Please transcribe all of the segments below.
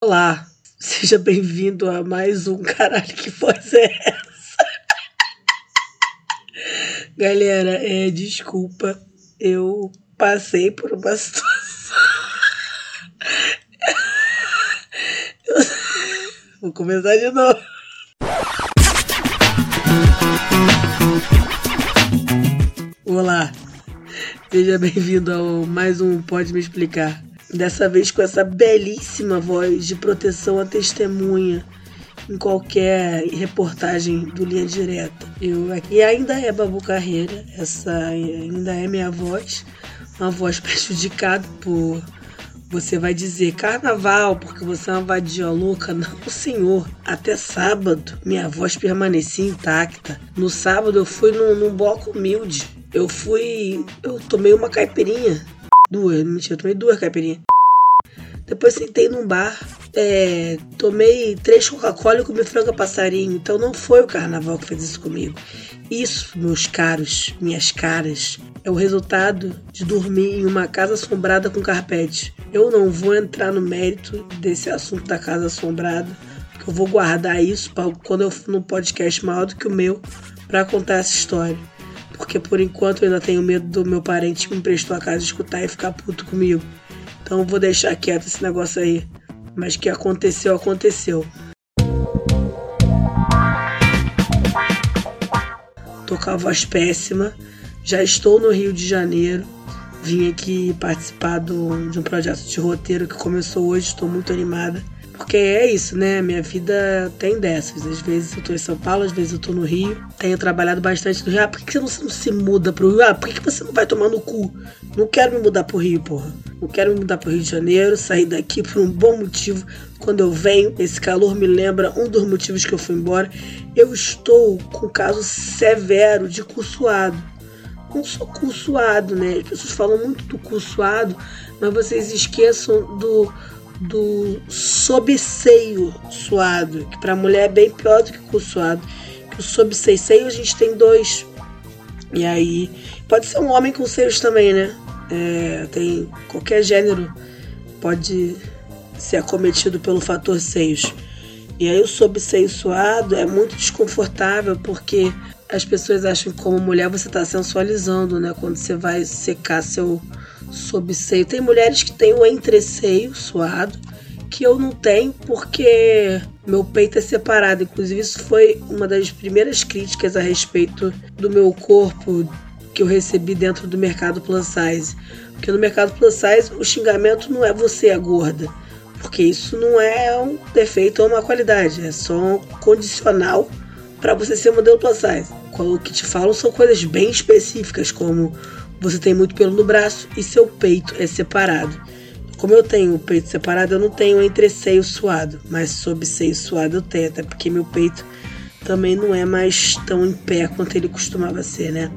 Olá, seja bem-vindo a mais um caralho que voz é essa? Galera, é, desculpa, eu passei por uma situação. Vou começar de novo. Olá, seja bem-vindo ao mais um Pode Me Explicar. Dessa vez com essa belíssima voz de proteção à testemunha em qualquer reportagem do Linha Direta. Eu aqui ainda é Babu Carreira, essa ainda é minha voz, uma voz prejudicada por você vai dizer carnaval porque você é uma vadia louca. Não, senhor. Até sábado, minha voz permanecia intacta. No sábado, eu fui num, num bloco humilde. Eu fui. Eu tomei uma caipirinha Duas, mentira, eu tomei duas caipirinhas. Depois sentei num bar, é, tomei três Coca-Cola e comi franga passarinho. Então não foi o carnaval que fez isso comigo. Isso, meus caros, minhas caras, é o resultado de dormir em uma casa assombrada com carpete. Eu não vou entrar no mérito desse assunto da casa assombrada, porque eu vou guardar isso para quando eu for num podcast maior do que o meu para contar essa história porque por enquanto eu ainda tenho medo do meu parente me emprestou a casa escutar e ficar puto comigo. Então vou deixar quieto esse negócio aí. Mas que aconteceu, aconteceu. Tô com a voz péssima. Já estou no Rio de Janeiro. Vim aqui participar do, de um projeto de roteiro que começou hoje. Estou muito animada. Porque é isso, né? Minha vida tem dessas. Às vezes eu tô em São Paulo, às vezes eu tô no Rio. Tenho trabalhado bastante no Rio. Ah, por que você não se muda pro Rio? Ah, por que você não vai tomar no cu? Não quero me mudar pro Rio, porra. Não quero me mudar pro Rio de Janeiro, sair daqui por um bom motivo. Quando eu venho, esse calor me lembra um dos motivos que eu fui embora. Eu estou com um caso severo de cursoado. Não sou cursoado, né? As pessoas falam muito do cursoado, mas vocês esqueçam do do sobseio suado, que para mulher é bem pior do que o suado. Que o sobseio a gente tem dois. E aí, pode ser um homem com seios também, né? É, tem qualquer gênero pode ser acometido pelo fator seios. E aí o sobseio suado é muito desconfortável porque as pessoas acham que como mulher você está sensualizando, né? Quando você vai secar seu sob seio. Tem mulheres que têm o entreceio suado, que eu não tenho porque meu peito é separado. Inclusive, isso foi uma das primeiras críticas a respeito do meu corpo que eu recebi dentro do mercado plus size. Porque no mercado plus size o xingamento não é você é gorda. Porque isso não é um defeito ou uma qualidade, é só um condicional para você ser modelo plus size. O que te falam são coisas bem específicas, como você tem muito pelo no braço e seu peito é separado. Como eu tenho o peito separado, eu não tenho entre seio suado, mas sob seio suado eu tenho, até porque meu peito também não é mais tão em pé quanto ele costumava ser, né?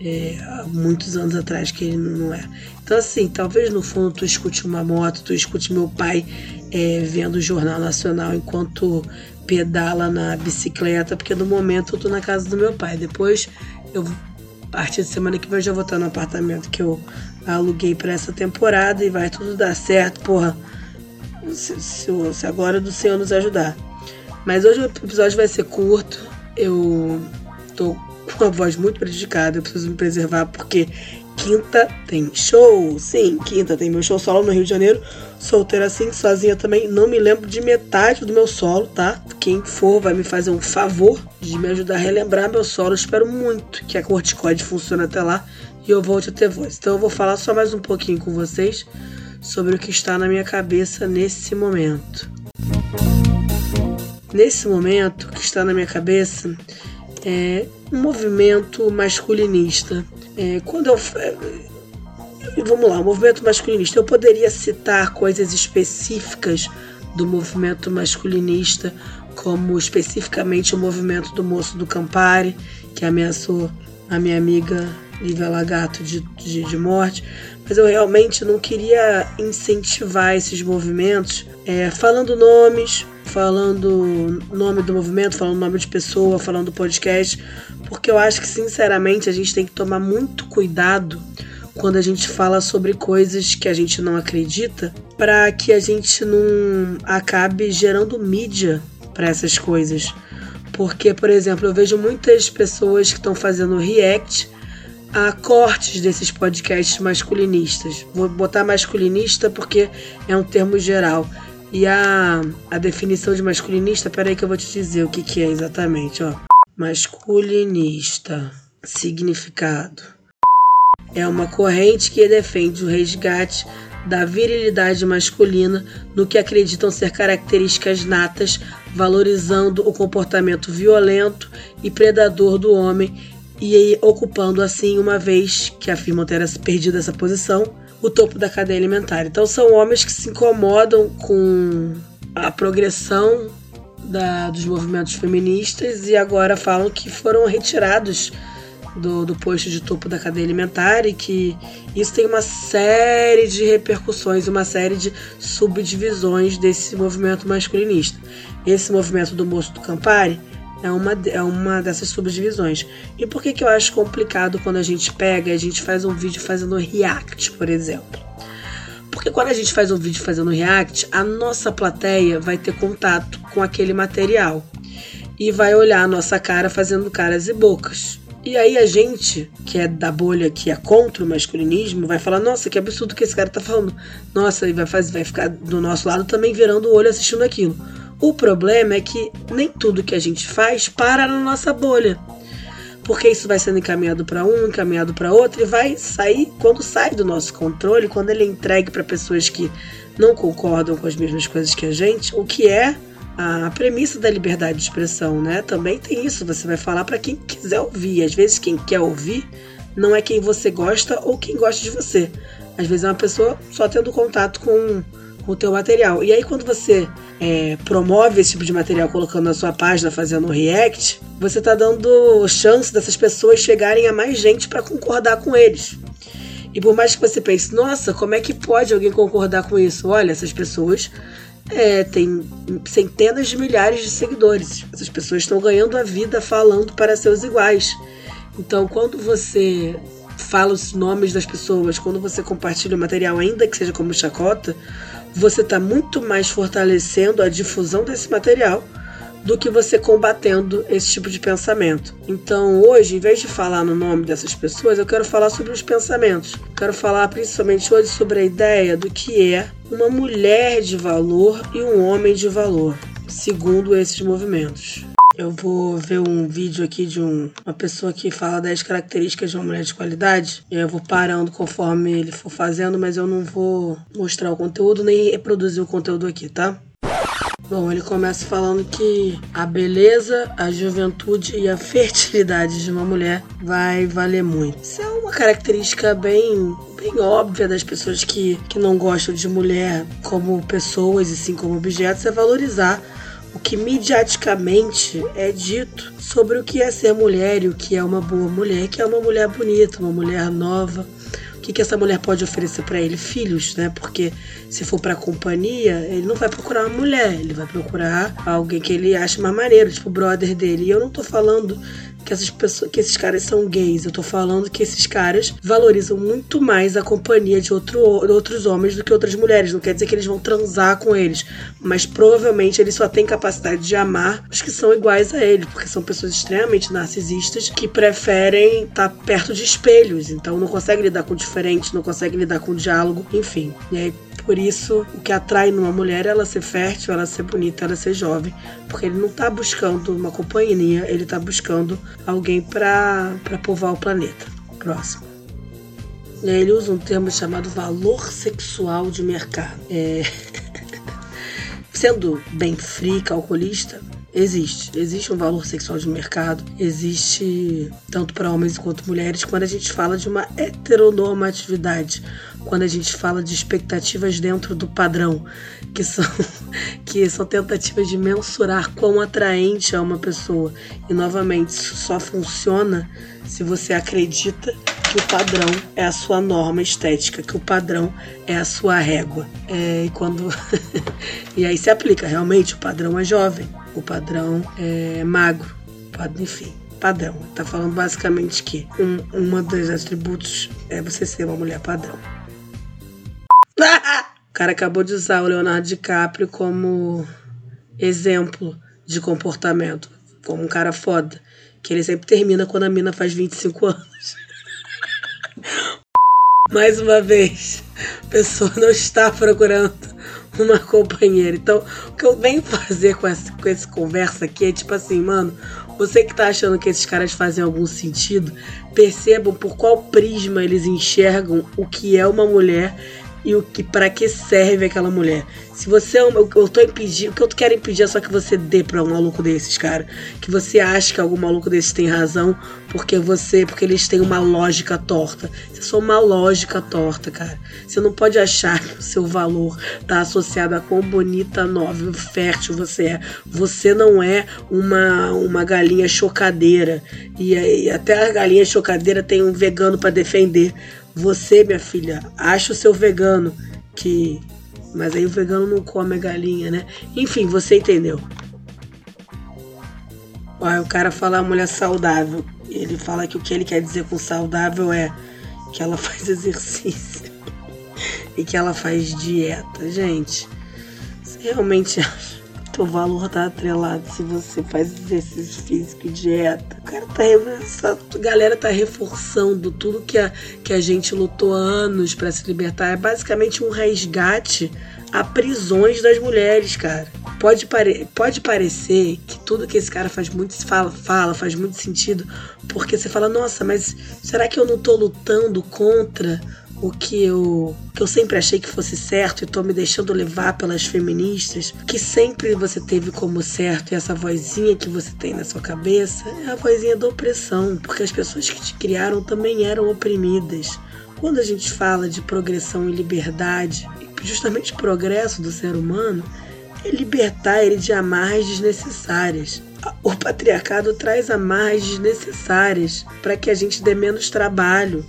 É, há muitos anos atrás que ele não é. Então, assim, talvez no fundo tu escute uma moto, tu escute meu pai é, vendo o Jornal Nacional enquanto pedala na bicicleta, porque no momento eu tô na casa do meu pai. Depois eu partir de semana que vem eu já vou estar no apartamento que eu aluguei para essa temporada e vai tudo dar certo, porra. Se, se, se agora é do Senhor nos ajudar. Mas hoje o episódio vai ser curto. Eu tô com a voz muito prejudicada. Eu preciso me preservar porque quinta tem show. Sim, quinta tem meu show solo no Rio de Janeiro. Solteira assim, sozinha também. Não me lembro de metade do meu solo, tá? Quem for vai me fazer um favor de me ajudar a relembrar meu solo. espero muito que a corticoide funcione até lá e eu volte a ter voz. Então eu vou falar só mais um pouquinho com vocês sobre o que está na minha cabeça nesse momento. Nesse momento, o que está na minha cabeça é um movimento masculinista é, quando eu. É, vamos lá, movimento masculinista. Eu poderia citar coisas específicas do movimento masculinista, como especificamente o movimento do moço do Campari, que ameaçou a minha amiga Lívia Lagato de, de, de morte, mas eu realmente não queria incentivar esses movimentos é, falando nomes, falando nome do movimento, falando nome de pessoa, falando podcast, porque eu acho que sinceramente a gente tem que tomar muito cuidado quando a gente fala sobre coisas que a gente não acredita para que a gente não acabe gerando mídia para essas coisas. Porque, por exemplo, eu vejo muitas pessoas que estão fazendo react a cortes desses podcasts masculinistas. Vou botar masculinista porque é um termo geral. E a, a definição de masculinista, peraí que eu vou te dizer o que, que é exatamente, ó. Masculinista, significado. É uma corrente que defende o resgate da virilidade masculina no que acreditam ser características natas, valorizando o comportamento violento e predador do homem e ocupando assim, uma vez que afirmam ter perdido essa posição, o topo da cadeia alimentar. Então são homens que se incomodam com a progressão da, dos movimentos feministas e agora falam que foram retirados do, do posto de topo da cadeia alimentar e que isso tem uma série de repercussões, uma série de subdivisões desse movimento masculinista. Esse movimento do moço do Campari é uma, é uma dessas subdivisões. E por que, que eu acho complicado quando a gente pega e a gente faz um vídeo fazendo react, por exemplo? Porque quando a gente faz um vídeo fazendo react, a nossa plateia vai ter contato com aquele material e vai olhar a nossa cara fazendo caras e bocas. E aí a gente, que é da bolha, que é contra o masculinismo, vai falar, nossa, que absurdo que esse cara tá falando. Nossa, e vai, fazer, vai ficar do nosso lado também virando o olho assistindo aquilo. O problema é que nem tudo que a gente faz para na nossa bolha. Porque isso vai sendo encaminhado para um, encaminhado para outro e vai sair quando sai do nosso controle, quando ele é entregue para pessoas que não concordam com as mesmas coisas que a gente, o que é a premissa da liberdade de expressão, né? Também tem isso, você vai falar para quem quiser ouvir. Às vezes quem quer ouvir não é quem você gosta ou quem gosta de você. Às vezes é uma pessoa só tendo contato com, o teu material. E aí quando você é, promove esse tipo de material colocando na sua página, fazendo um react, você está dando chance dessas pessoas chegarem a mais gente para concordar com eles. E por mais que você pense, nossa, como é que pode alguém concordar com isso? Olha, essas pessoas é, tem centenas de milhares de seguidores. Essas pessoas estão ganhando a vida falando para seus iguais. Então, quando você fala os nomes das pessoas, quando você compartilha o material, ainda que seja como chacota, você está muito mais fortalecendo a difusão desse material do que você combatendo esse tipo de pensamento. Então, hoje, em vez de falar no nome dessas pessoas, eu quero falar sobre os pensamentos. Quero falar principalmente hoje sobre a ideia do que é uma mulher de valor e um homem de valor, segundo esses movimentos. Eu vou ver um vídeo aqui de um, uma pessoa que fala 10 características de uma mulher de qualidade. E eu vou parando conforme ele for fazendo, mas eu não vou mostrar o conteúdo nem reproduzir o conteúdo aqui, tá? Bom, ele começa falando que a beleza, a juventude e a fertilidade de uma mulher vai valer muito. Isso é uma característica bem, bem óbvia das pessoas que, que não gostam de mulher como pessoas e sim como objetos, é valorizar o que mediaticamente é dito sobre o que é ser mulher e o que é uma boa mulher, que é uma mulher bonita, uma mulher nova que, que essa mulher pode oferecer para ele? Filhos, né? Porque se for para companhia, ele não vai procurar uma mulher, ele vai procurar alguém que ele ache mais maneiro, tipo o brother dele. E eu não tô falando que essas pessoas, que esses caras são gays. Eu tô falando que esses caras valorizam muito mais a companhia de outro, outros homens do que outras mulheres. Não quer dizer que eles vão transar com eles, mas provavelmente eles só têm capacidade de amar os que são iguais a ele, porque são pessoas extremamente narcisistas que preferem estar tá perto de espelhos, então não conseguem lidar com o diferente, não conseguem lidar com o diálogo, enfim. E aí por isso, o que atrai numa mulher é ela ser fértil, ela ser bonita, ela ser jovem. Porque ele não está buscando uma companhia, ele está buscando alguém para povoar o planeta. Próximo. Ele usa um termo chamado valor sexual de mercado. É... Sendo bem frio, calculista, Existe. Existe um valor sexual de mercado. Existe tanto para homens quanto mulheres quando a gente fala de uma heteronormatividade. Quando a gente fala de expectativas dentro do padrão, que são, que são tentativas de mensurar quão atraente é uma pessoa. E novamente, isso só funciona se você acredita que o padrão é a sua norma estética, que o padrão é a sua régua. É, e quando e aí se aplica realmente o padrão é jovem o padrão é magro, enfim, padrão. Tá falando basicamente que um, uma dos atributos é você ser uma mulher padrão. cara acabou de usar o Leonardo DiCaprio como exemplo de comportamento, como um cara foda. Que ele sempre termina quando a mina faz 25 anos. Mais uma vez, a pessoa não está procurando uma companheira. Então, o que eu venho fazer com essa, com essa conversa aqui é tipo assim, mano, você que tá achando que esses caras fazem algum sentido, percebam por qual prisma eles enxergam o que é uma mulher e o que para que serve aquela mulher. Se você eu, eu tô impedindo, o que eu quero impedir é só que você dê para um maluco desses, cara, que você acha que algum maluco desses tem razão, porque você, porque eles têm uma lógica torta. Isso é só uma lógica torta, cara. Você não pode achar que o seu valor tá associado a quão bonita, nova, fértil você é. Você não é uma uma galinha chocadeira e, e até a galinha chocadeira tem um vegano para defender. Você, minha filha, acha o seu vegano que. Mas aí o vegano não come a galinha, né? Enfim, você entendeu. Olha, o cara fala a mulher saudável. Ele fala que o que ele quer dizer com saudável é que ela faz exercício e que ela faz dieta. Gente, você realmente acha teu valor tá atrelado se você faz exercício físico e dieta. O cara tá, essa galera tá reforçando tudo que a, que a gente lutou anos para se libertar. É basicamente um resgate a prisões das mulheres, cara. Pode, pare pode parecer que tudo que esse cara faz muito fala, fala, faz muito sentido, porque você fala, nossa, mas será que eu não tô lutando contra o que eu, que eu sempre achei que fosse certo e tô me deixando levar pelas feministas, que sempre você teve como certo e essa vozinha que você tem na sua cabeça é a vozinha da opressão, porque as pessoas que te criaram também eram oprimidas. Quando a gente fala de progressão e liberdade, justamente progresso do ser humano, é libertar ele de amarras desnecessárias. O patriarcado traz amarras desnecessárias para que a gente dê menos trabalho,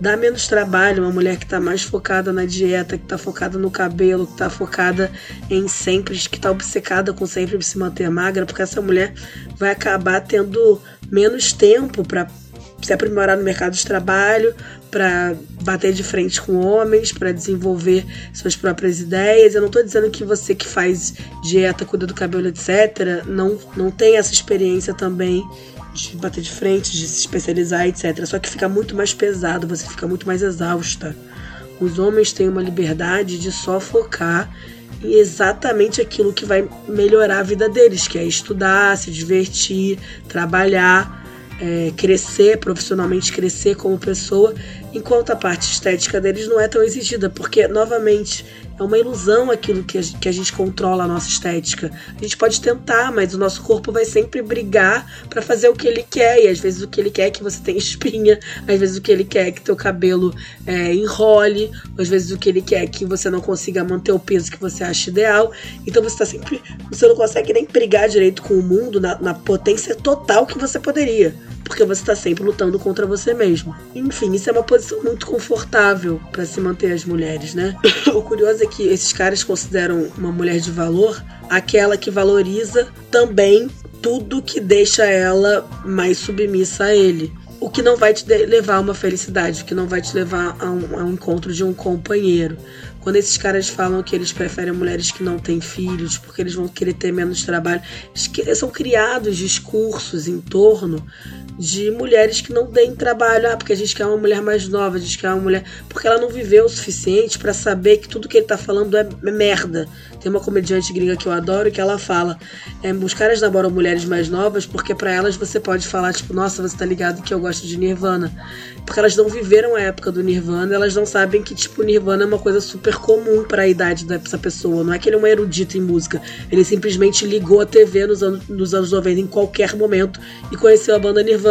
dá menos trabalho uma mulher que está mais focada na dieta, que está focada no cabelo, que está focada em sempre, que está obcecada com sempre se manter magra, porque essa mulher vai acabar tendo menos tempo para se aprimorar no mercado de trabalho, para bater de frente com homens, para desenvolver suas próprias ideias. Eu não estou dizendo que você que faz dieta, cuida do cabelo, etc., não, não tem essa experiência também de bater de frente, de se especializar, etc. Só que fica muito mais pesado, você fica muito mais exausta. Os homens têm uma liberdade de só focar em exatamente aquilo que vai melhorar a vida deles, que é estudar, se divertir, trabalhar, é, crescer profissionalmente, crescer como pessoa, enquanto a parte estética deles não é tão exigida, porque, novamente, é uma ilusão aquilo que a, que a gente controla a nossa estética. A gente pode tentar, mas o nosso corpo vai sempre brigar para fazer o que ele quer. E às vezes o que ele quer é que você tenha espinha, às vezes o que ele quer é que teu cabelo é, enrole, às vezes o que ele quer é que você não consiga manter o peso que você acha ideal. Então você tá sempre. Você não consegue nem brigar direito com o mundo na, na potência total que você poderia porque você está sempre lutando contra você mesmo. Enfim, isso é uma posição muito confortável para se manter as mulheres, né? o curioso é que esses caras consideram uma mulher de valor aquela que valoriza também tudo que deixa ela mais submissa a ele. O que não vai te levar a uma felicidade, o que não vai te levar a um, a um encontro de um companheiro. Quando esses caras falam que eles preferem mulheres que não têm filhos, porque eles vão querer ter menos trabalho, são criados discursos em torno de mulheres que não têm trabalho. Ah, porque a gente quer uma mulher mais nova, a gente quer uma mulher. Porque ela não viveu o suficiente para saber que tudo que ele tá falando é, é merda. Tem uma comediante gringa que eu adoro que ela fala: é, os caras namoram mulheres mais novas porque para elas você pode falar, tipo, nossa, você tá ligado que eu gosto de Nirvana. Porque elas não viveram a época do Nirvana, elas não sabem que, tipo, Nirvana é uma coisa super comum para a idade dessa pessoa. Não é que ele é um erudito em música. Ele simplesmente ligou a TV nos anos, nos anos 90 em qualquer momento e conheceu a banda Nirvana.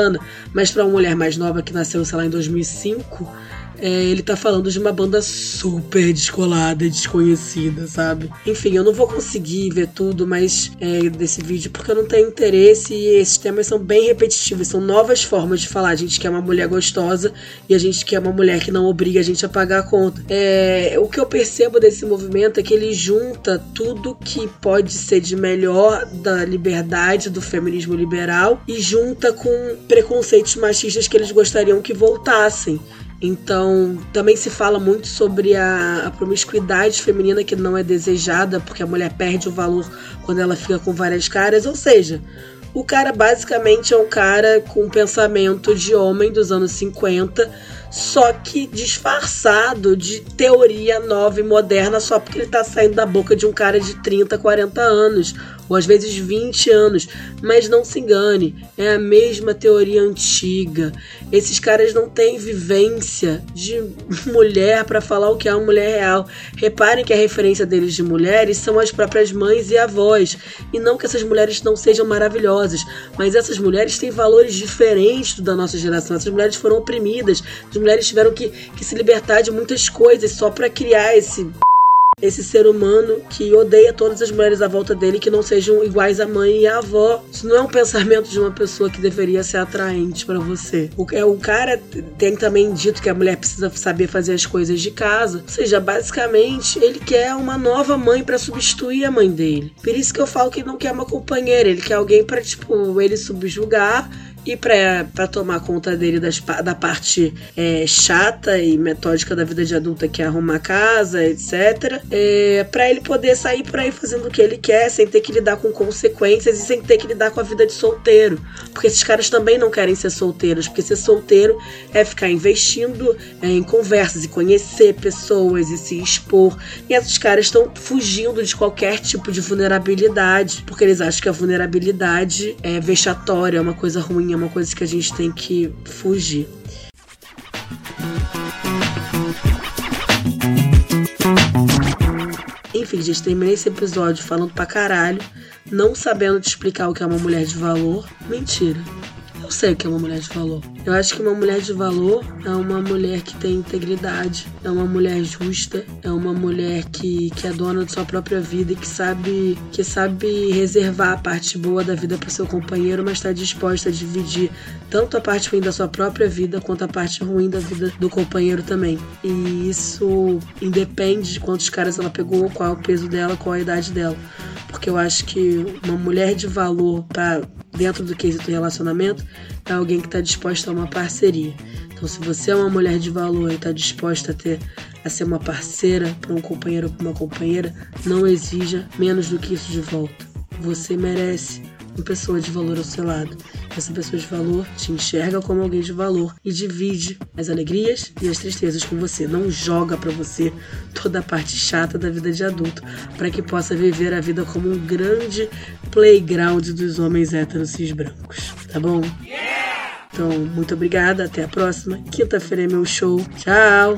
Mas para uma mulher mais nova que nasceu, sei lá, em 2005 é, ele tá falando de uma banda super descolada e desconhecida, sabe? Enfim, eu não vou conseguir ver tudo mais é, desse vídeo porque eu não tenho interesse e esses temas são bem repetitivos, são novas formas de falar. A gente quer uma mulher gostosa e a gente quer uma mulher que não obriga a gente a pagar a conta. É, o que eu percebo desse movimento é que ele junta tudo que pode ser de melhor da liberdade, do feminismo liberal e junta com preconceitos machistas que eles gostariam que voltassem. Então, também se fala muito sobre a, a, promiscuidade feminina que não é desejada, porque a mulher perde o valor quando ela fica com várias caras. Ou seja, o cara basicamente é um cara com pensamento de homem dos anos 50 só que disfarçado de teoria nova e moderna só porque ele tá saindo da boca de um cara de 30, 40 anos, ou às vezes 20 anos. Mas não se engane, é a mesma teoria antiga. Esses caras não têm vivência de mulher para falar o que é uma mulher real. Reparem que a referência deles de mulheres são as próprias mães e avós, e não que essas mulheres não sejam maravilhosas, mas essas mulheres têm valores diferentes da nossa geração. Essas mulheres foram oprimidas, de mulheres tiveram que, que se libertar de muitas coisas só para criar esse esse ser humano que odeia todas as mulheres à volta dele que não sejam iguais à mãe e à avó. Isso não é um pensamento de uma pessoa que deveria ser atraente para você. O, é, o cara tem também dito que a mulher precisa saber fazer as coisas de casa. Ou seja, basicamente, ele quer uma nova mãe para substituir a mãe dele. Por isso que eu falo que ele não quer uma companheira, ele quer alguém para tipo, ele subjugar e para tomar conta dele das, da parte é, chata e metódica da vida de adulta, que é arrumar casa, etc. É, para ele poder sair por aí fazendo o que ele quer, sem ter que lidar com consequências e sem ter que lidar com a vida de solteiro. Porque esses caras também não querem ser solteiros, porque ser solteiro é ficar investindo é, em conversas e conhecer pessoas e se expor. E esses caras estão fugindo de qualquer tipo de vulnerabilidade, porque eles acham que a vulnerabilidade é vexatória, é uma coisa ruim é uma coisa que a gente tem que fugir. Enfim, gente, terminei esse episódio falando pra caralho, não sabendo te explicar o que é uma mulher de valor. Mentira. Eu sei o que é uma mulher de valor. Eu acho que uma mulher de valor é uma mulher que tem integridade, é uma mulher justa, é uma mulher que, que é dona de sua própria vida e que sabe que sabe reservar a parte boa da vida para seu companheiro, mas está disposta a dividir tanto a parte ruim da sua própria vida quanto a parte ruim da vida do companheiro também. E isso independe de quantos caras ela pegou, qual é o peso dela, qual a idade dela. Porque eu acho que uma mulher de valor para dentro do quesito relacionamento, é alguém que está disposta a uma parceria. Então, se você é uma mulher de valor e está disposta a ter a ser uma parceira para um companheiro ou para uma companheira, não exija menos do que isso de volta. Você merece uma pessoa de valor ao seu lado. Essa pessoa de valor te enxerga como alguém de valor e divide as alegrias e as tristezas com você. Não joga para você toda a parte chata da vida de adulto, para que possa viver a vida como um grande playground dos homens héteros cis brancos. Tá bom? Então, muito obrigada. Até a próxima. Quinta-feira é meu show. Tchau!